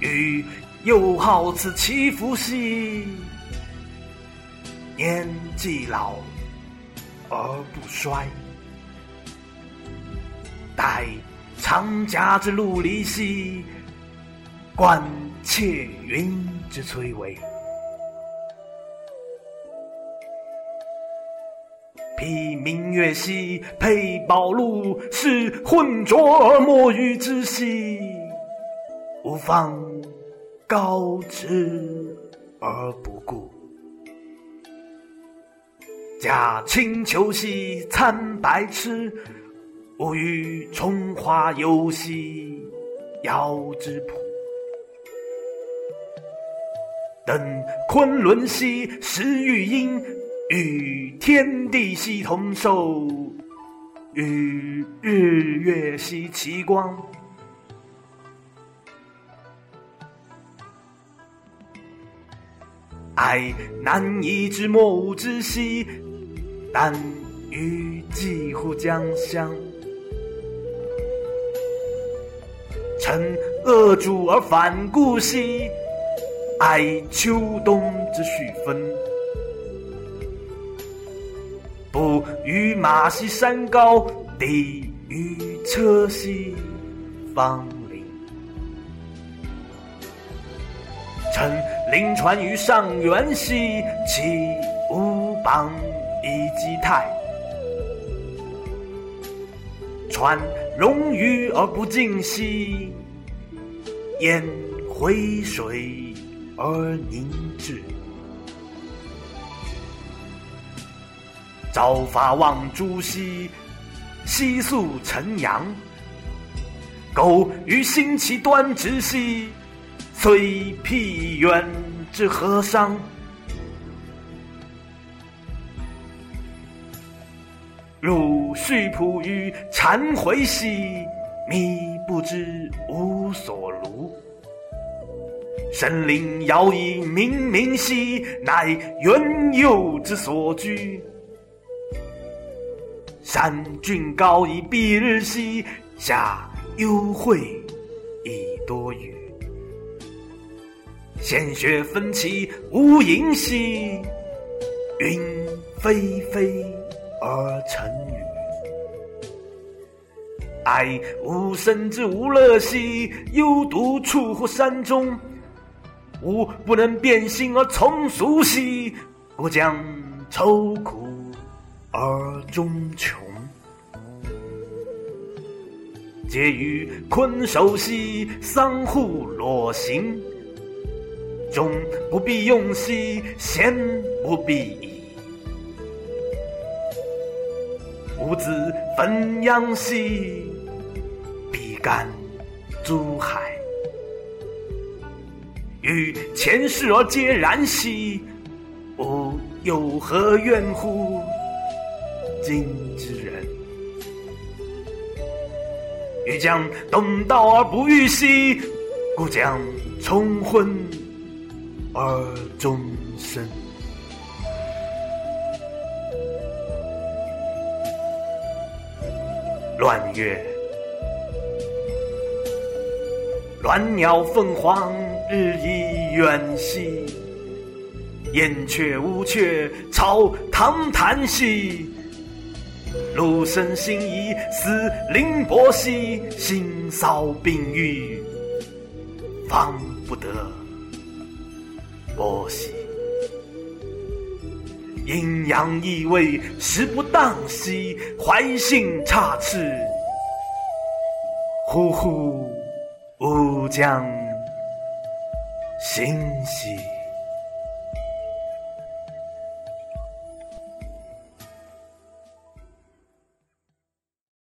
欲又好此其夫兮，年既老而不衰。待长甲之陆离兮，观窃云之崔嵬。披明月兮，佩宝禄，是浑浊而莫与之兮。方高之而不顾。驾轻裘兮，参白痴。吾欲从化游兮，遥之浦。登昆仑兮，食玉英。与天地兮同寿，与日月兮齐光。哀难移之莫吾之兮，但欲寄乎江乡。乘恶主而反顾兮，哀秋冬之序分。不与马兮山高，地与车兮芳邻。乘临川于上元兮，其无邦以击泰。川溶于而不尽兮，烟回水而凝滞。朝发望诸兮，夕宿晨阳。苟于心其端直兮，虽辟远之何伤？如续仆于忏悔兮，迷不知无所庐。神灵遥以冥冥兮，乃元佑之所居。山峻高以蔽日兮，下幽晦以多雨。鲜血纷起无垠兮，云霏霏而成雨。哀吾生之无乐兮，犹独处乎山中。吾不能变心而从俗兮，故将愁苦。而终穷，嗟余困守兮，桑户裸行。终不必用兮，贤不必矣。吾子汾阳兮，必干诸海。与前世而皆然兮，吾有何怨乎？今之人，欲将东道而不遇兮，故将重昏而终身。乱月，鸾鸟凤凰日益远兮，燕雀乌鹊操堂谈兮。陆生心怡思凌波兮，心骚病愈方不得波兮。阴阳异位食不当兮，怀性差次，呼呼吾将行兮。